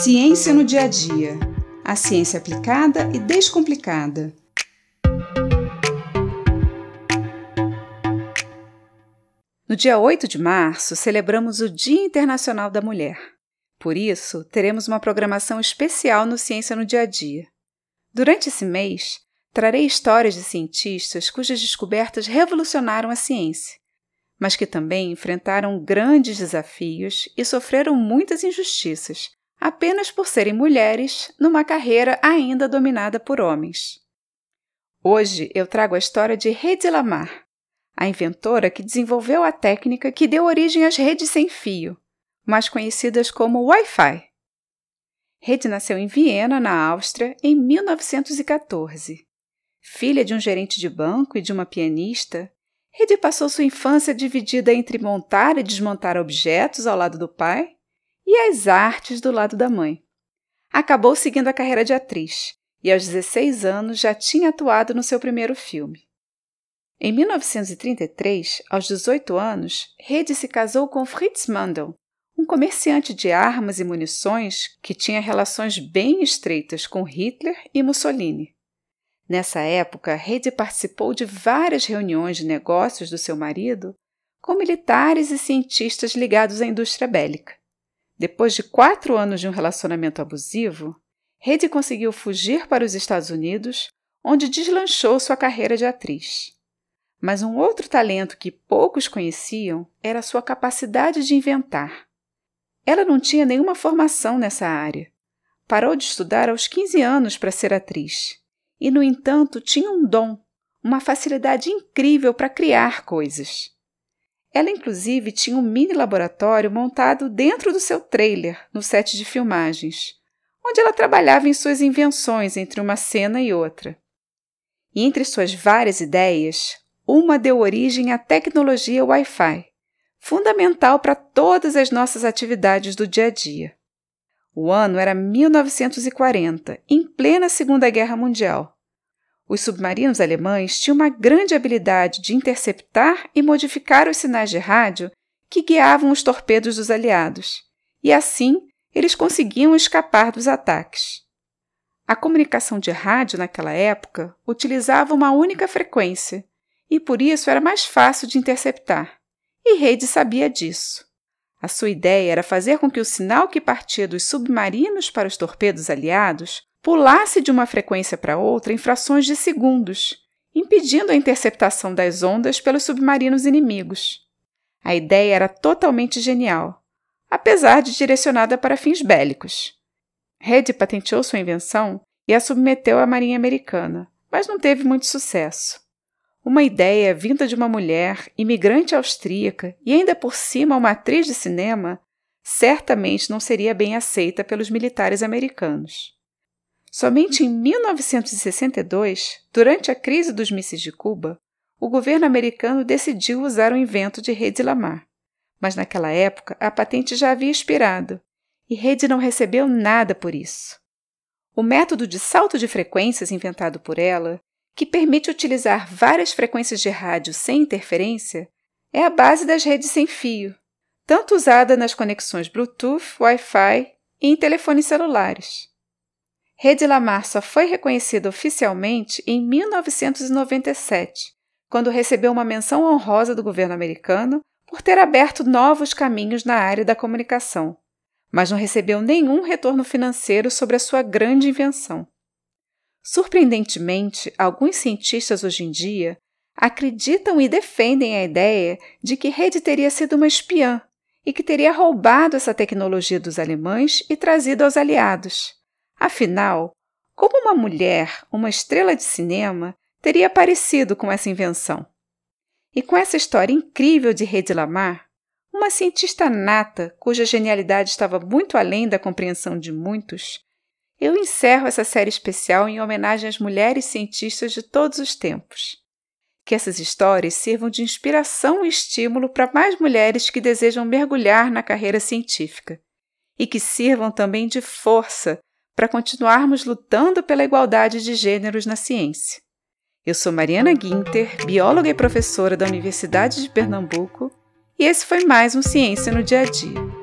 Ciência no dia a dia. A ciência aplicada e descomplicada. No dia 8 de março, celebramos o Dia Internacional da Mulher. Por isso, teremos uma programação especial no Ciência no Dia a Dia. Durante esse mês, trarei histórias de cientistas cujas descobertas revolucionaram a ciência, mas que também enfrentaram grandes desafios e sofreram muitas injustiças, apenas por serem mulheres numa carreira ainda dominada por homens. Hoje eu trago a história de Hedy Lamar, a inventora que desenvolveu a técnica que deu origem às redes sem fio, mais conhecidas como Wi-Fi. Hedy nasceu em Viena, na Áustria, em 1914. Filha de um gerente de banco e de uma pianista, Hedy passou sua infância dividida entre montar e desmontar objetos ao lado do pai e as artes do lado da mãe. Acabou seguindo a carreira de atriz e, aos 16 anos, já tinha atuado no seu primeiro filme. Em 1933, aos 18 anos, Hedy se casou com Fritz Mandel, um comerciante de armas e munições que tinha relações bem estreitas com Hitler e Mussolini. Nessa época, Hedy participou de várias reuniões de negócios do seu marido com militares e cientistas ligados à indústria bélica. Depois de quatro anos de um relacionamento abusivo, Hedy conseguiu fugir para os Estados Unidos, onde deslanchou sua carreira de atriz. Mas um outro talento que poucos conheciam era sua capacidade de inventar. Ela não tinha nenhuma formação nessa área. Parou de estudar aos 15 anos para ser atriz. E, no entanto, tinha um dom, uma facilidade incrível para criar coisas. Ela, inclusive, tinha um mini laboratório montado dentro do seu trailer, no set de filmagens, onde ela trabalhava em suas invenções entre uma cena e outra. E entre suas várias ideias, uma deu origem à tecnologia Wi-Fi, fundamental para todas as nossas atividades do dia a dia. O ano era 1940, em plena Segunda Guerra Mundial. Os submarinos alemães tinham uma grande habilidade de interceptar e modificar os sinais de rádio que guiavam os torpedos dos aliados, e assim eles conseguiam escapar dos ataques. A comunicação de rádio naquela época utilizava uma única frequência e por isso era mais fácil de interceptar, e Reid sabia disso. A sua ideia era fazer com que o sinal que partia dos submarinos para os torpedos aliados pulasse de uma frequência para outra em frações de segundos, impedindo a interceptação das ondas pelos submarinos inimigos. A ideia era totalmente genial, apesar de direcionada para fins bélicos. Reid patenteou sua invenção e a submeteu à Marinha Americana, mas não teve muito sucesso. Uma ideia vinda de uma mulher, imigrante austríaca e ainda por cima uma atriz de cinema, certamente não seria bem aceita pelos militares americanos. Somente em 1962, durante a crise dos mísseis de Cuba, o governo americano decidiu usar o invento de Hedy Lamar. Mas naquela época a patente já havia expirado e Hedy não recebeu nada por isso. O método de salto de frequências inventado por ela, que permite utilizar várias frequências de rádio sem interferência, é a base das redes sem fio, tanto usada nas conexões Bluetooth, Wi-Fi e em telefones celulares. Rede Lamar só foi reconhecida oficialmente em 1997, quando recebeu uma menção honrosa do governo americano por ter aberto novos caminhos na área da comunicação, mas não recebeu nenhum retorno financeiro sobre a sua grande invenção. Surpreendentemente, alguns cientistas hoje em dia acreditam e defendem a ideia de que Rede teria sido uma espiã e que teria roubado essa tecnologia dos alemães e trazido aos aliados. Afinal, como uma mulher, uma estrela de cinema, teria aparecido com essa invenção? E com essa história incrível de Hedy Lamar, uma cientista nata cuja genialidade estava muito além da compreensão de muitos, eu encerro essa série especial em homenagem às mulheres cientistas de todos os tempos. Que essas histórias sirvam de inspiração e estímulo para mais mulheres que desejam mergulhar na carreira científica e que sirvam também de força para continuarmos lutando pela igualdade de gêneros na ciência. Eu sou Mariana Guinter, bióloga e professora da Universidade de Pernambuco, e esse foi mais um Ciência no Dia a Dia.